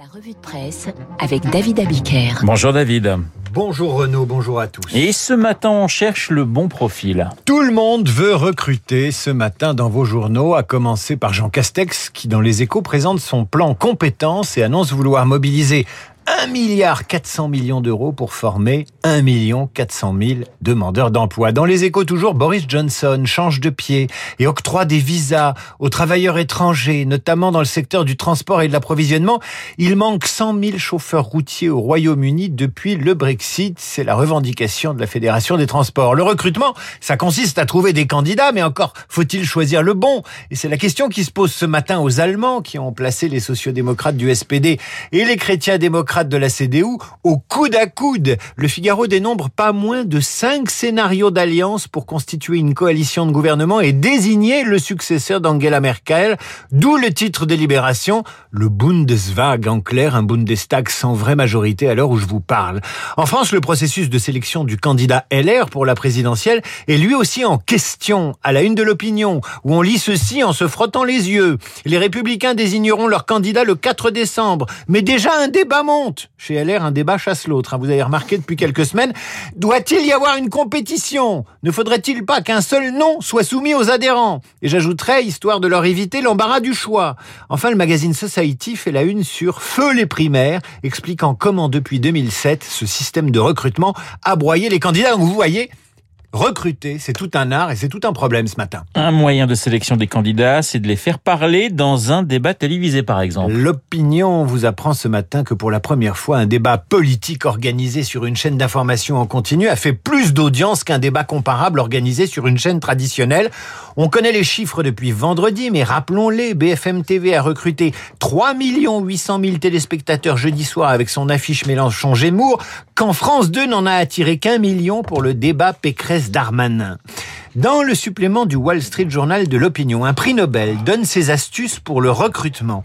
La revue de presse avec David Abiker. Bonjour David. Bonjour Renaud, bonjour à tous. Et ce matin, on cherche le bon profil. Tout le monde veut recruter ce matin dans vos journaux, à commencer par Jean Castex, qui dans les échos présente son plan compétences et annonce vouloir mobiliser 1 milliard 400 millions d'euros pour former 1 million 400 000 demandeurs d'emploi. Dans les échos toujours, Boris Johnson change de pied et octroie des visas aux travailleurs étrangers, notamment dans le secteur du transport et de l'approvisionnement. Il manque 100 000 chauffeurs routiers au Royaume-Uni depuis le Brexit. C'est la revendication de la Fédération des transports. Le recrutement, ça consiste à trouver des candidats, mais encore faut-il choisir le bon? Et c'est la question qui se pose ce matin aux Allemands qui ont placé les sociodémocrates du SPD et les chrétiens démocrates de la CDU au coude à coude. Le Figaro dénombre pas moins de cinq scénarios d'alliance pour constituer une coalition de gouvernement et désigner le successeur d'Angela Merkel, d'où le titre de Libération, le Bundeswag, en clair, un Bundestag sans vraie majorité à l'heure où je vous parle. En France, le processus de sélection du candidat LR pour la présidentielle est lui aussi en question, à la une de l'opinion, où on lit ceci en se frottant les yeux. Les républicains désigneront leur candidat le 4 décembre, mais déjà un débat monte chez LR, un débat chasse l'autre. Hein. Vous avez remarqué depuis quelques semaines. Doit-il y avoir une compétition? Ne faudrait-il pas qu'un seul nom soit soumis aux adhérents? Et j'ajouterais, histoire de leur éviter l'embarras du choix. Enfin, le magazine Society fait la une sur Feu les primaires, expliquant comment depuis 2007, ce système de recrutement a broyé les candidats. Vous voyez, recruter, c'est tout un art et c'est tout un problème ce matin. Un moyen de sélection des candidats, c'est de les faire parler dans un débat télévisé par exemple. L'opinion vous apprend ce matin que pour la première fois, un débat politique organisé sur une chaîne d'information en continu a fait plus d'audience qu'un débat comparable organisé sur une chaîne traditionnelle. On connaît les chiffres depuis vendredi, mais rappelons-les, BFM TV a recruté 3 800 000 téléspectateurs jeudi soir avec son affiche Mélenchon-Gémour, quand France 2 n'en a attiré qu'un million pour le débat Pécresse Darmanin. Dans le supplément du Wall Street Journal de l'opinion, un prix Nobel donne ses astuces pour le recrutement.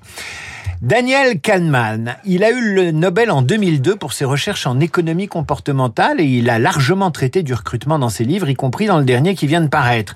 Daniel Kahneman, il a eu le Nobel en 2002 pour ses recherches en économie comportementale et il a largement traité du recrutement dans ses livres, y compris dans le dernier qui vient de paraître.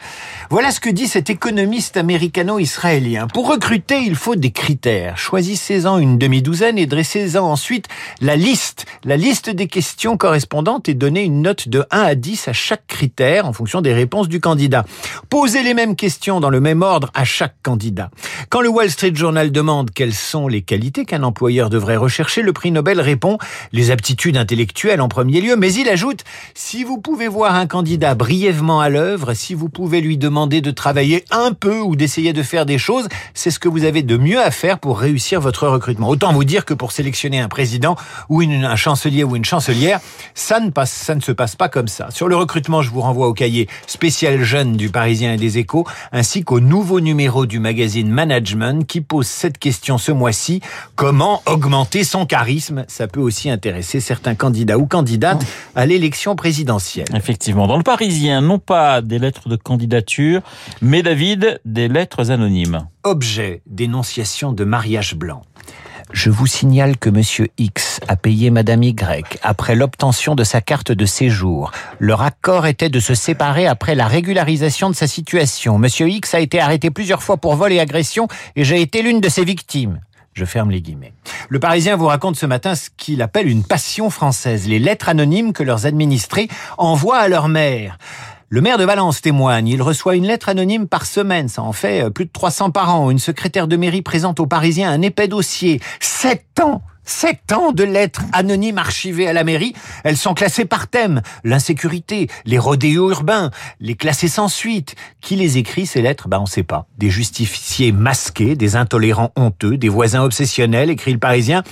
Voilà ce que dit cet économiste américano-israélien. Pour recruter, il faut des critères. Choisissez-en une demi-douzaine et dressez-en ensuite la liste, la liste des questions correspondantes et donnez une note de 1 à 10 à chaque critère en fonction des réponses du candidat. Posez les mêmes questions dans le même ordre à chaque candidat. Quand le Wall Street Journal demande quelles sont les qualités qu'un employeur devrait rechercher, le prix Nobel répond les aptitudes intellectuelles en premier lieu, mais il ajoute si vous pouvez voir un candidat brièvement à l'œuvre, si vous pouvez lui demander de travailler un peu ou d'essayer de faire des choses, c'est ce que vous avez de mieux à faire pour réussir votre recrutement. Autant vous dire que pour sélectionner un président ou un chancelier ou une chancelière, ça ne ça ne se passe pas comme ça. Sur le recrutement, je vous renvoie au cahier spécial jeune du Parisien et des Échos, ainsi qu'au nouveau numéro du magazine Management qui pose cette question ce mois-ci comment augmenter son charisme. Ça peut aussi intéresser certains candidats ou candidates à l'élection présidentielle. Effectivement, dans le Parisien, non pas des lettres de candidature, mais David, des lettres anonymes. Objet d'énonciation de mariage blanc. Je vous signale que Monsieur X a payé Madame Y après l'obtention de sa carte de séjour. Leur accord était de se séparer après la régularisation de sa situation. Monsieur X a été arrêté plusieurs fois pour vol et agression et j'ai été l'une de ses victimes. Je ferme les guillemets. Le Parisien vous raconte ce matin ce qu'il appelle une passion française, les lettres anonymes que leurs administrés envoient à leur mère. Le maire de Valence témoigne, il reçoit une lettre anonyme par semaine, ça en fait euh, plus de 300 par an. Une secrétaire de mairie présente aux Parisiens un épais dossier. Sept ans Sept ans de lettres anonymes archivées à la mairie. Elles sont classées par thème. L'insécurité, les rodéos urbains, les classés sans suite. Qui les écrit, ces lettres? Ben, on sait pas. Des justiciers masqués, des intolérants honteux, des voisins obsessionnels, écrit le Parisien.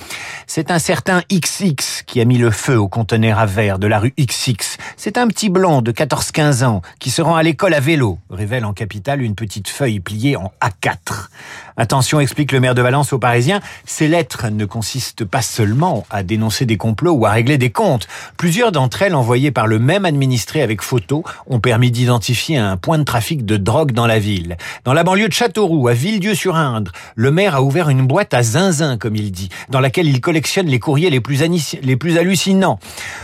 C'est un certain XX qui a mis le feu au conteneur à verre de la rue XX. C'est un petit blond de 14-15 ans qui se rend à l'école à vélo, révèle en capitale une petite feuille pliée en A4. Attention, explique le maire de Valence aux Parisiens, ces lettres ne consistent pas seulement à dénoncer des complots ou à régler des comptes. Plusieurs d'entre elles, envoyées par le même administré avec photo, ont permis d'identifier un point de trafic de drogue dans la ville. Dans la banlieue de Châteauroux, à Villedieu-sur-Indre, le maire a ouvert une boîte à zinzin, comme il dit, dans laquelle il collectionne les courriers les plus, les plus hallucinants.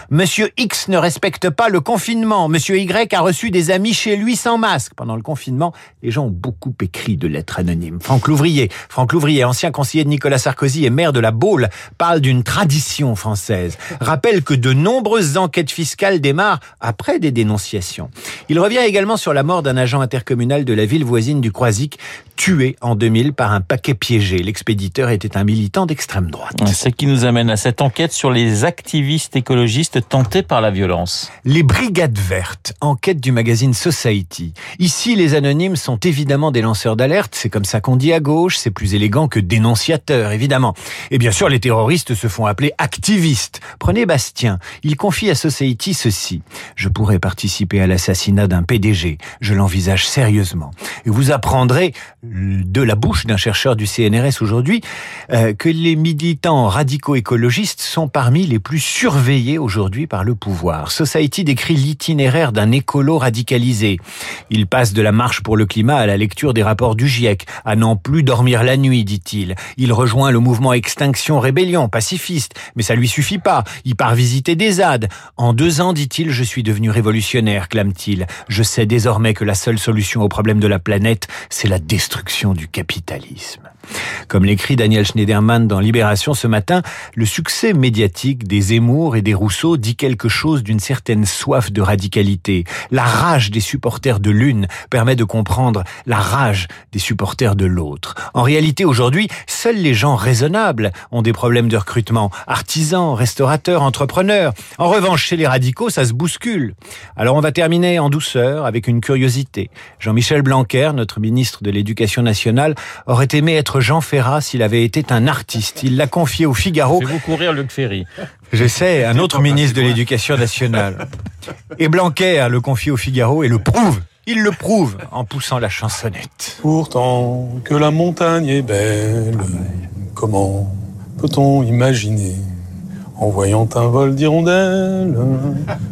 Monsieur X ne respecte pas le confinement. Monsieur Y a reçu des amis chez lui sans masque. Pendant le confinement, les gens ont beaucoup écrit de lettres anonymes. Franck Louvrier, Franck Louvrier, ancien conseiller de Nicolas Sarkozy et maire de la Baule, parle d'une tradition française, rappelle que de nombreuses enquêtes fiscales démarrent après des dénonciations. Il revient également sur la mort d'un agent intercommunal de la ville voisine du Croisic, tué en 2000 par un paquet piégé. L'expéditeur était un militant d'extrême droite. Ce qui nous amène à cette enquête sur les activistes écologistes tentés par la violence. Les Brigades Vertes, enquête du magazine Society. Ici, les anonymes sont évidemment des lanceurs d'alerte, c'est comme ça qu'on dit à gauche, c'est plus élégant que dénonciateurs, évidemment. Et bien sûr, les terroristes se font appeler activistes. Prenez Bastien, il confie à Society ceci. Je pourrais participer à l'assassinat d'un PDG, je l'envisage sérieusement. Et vous apprendrez de la bouche d'un chercheur du CNRS aujourd'hui euh, que les militants radicaux écologistes sont parmi les plus surveillés aujourd'hui par le pouvoir. Society décrit l'itinéraire d'un écolo radicalisé. Il passe de la marche pour le climat à la lecture des rapports du GIEC, à n'en plus dormir la nuit, dit-il. Il rejoint le mouvement Extinction Rébellion, pacifiste, mais ça lui suffit pas. Il part visiter des ZAD. En deux ans, dit-il, je suis devenu révolutionnaire, clame-t-il. Je sais désormais que la seule solution au problème de la planète, c'est la destruction du capitalisme. Comme l'écrit Daniel Schneiderman dans Libération ce matin, le succès médiatique des Zemmour et des Rousseau dit quelque chose d'une certaine soif de radicalité. La rage des supporters de l'une permet de comprendre la rage des supporters de l'autre. En réalité, aujourd'hui, seuls les gens raisonnables ont des problèmes de recrutement. Artisans, restaurateurs, entrepreneurs. En revanche, chez les radicaux, ça se bouscule. Alors on va terminer en douceur avec une curiosité. Jean-Michel Blanquer, notre ministre de l'Éducation nationale, aurait aimé être Jean Ferrat s'il avait été un artiste. Il l'a confié au Figaro. Fais-vous courir Luc Ferry. J'essaie, un autre ministre de l'Éducation nationale. Et Blanquer le confie au Figaro et le prouve. Il le prouve en poussant la chansonnette. Pourtant que la montagne est belle, comment peut-on imaginer en voyant un vol d'hirondelles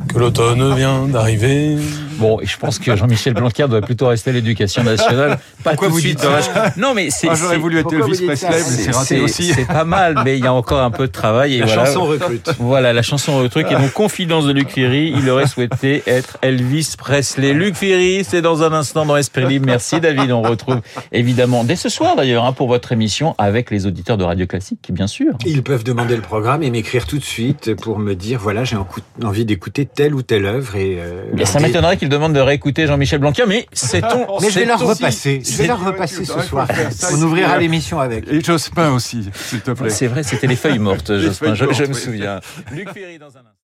que l'automne vient d'arriver? Bon, et je pense que Jean-Michel Blanquer doit plutôt rester à l'éducation nationale. Pas Pourquoi tout de vous suite. dites ça Non, mais c'est. Ah, J'aurais voulu être Pourquoi Elvis Presley, mais c'est raté c'est- aussi. C'est pas mal, mais il y a encore un peu de travail. Et La voilà. chanson recrute. Voilà, la chanson recrute. Et donc, confidence de Luc Ferry, il aurait souhaité être Elvis Presley. Luc Ferry, c'est dans un instant dans Esprit Libre. Merci David. On retrouve évidemment dès ce soir d'ailleurs hein, pour votre émission avec les auditeurs de Radio Classique, bien sûr. Ils peuvent demander le programme et m'écrire tout de suite pour me dire voilà j'ai envie d'écouter telle ou telle œuvre et euh, Eh Bien, ça m'étonnerait qu'ils demandent de réécouter Jean-Michel Blanquer, mais c'est ton. Mais je vais leur repasser. Je vais leur repasser ce Ouais, soir. On ouvrira l'émission avec. Et Jospin aussi, s'il te plaît. C'est vrai, c'était les feuilles mortes, Jospin. Je, je me souviens. Luc Ferry dans un instant.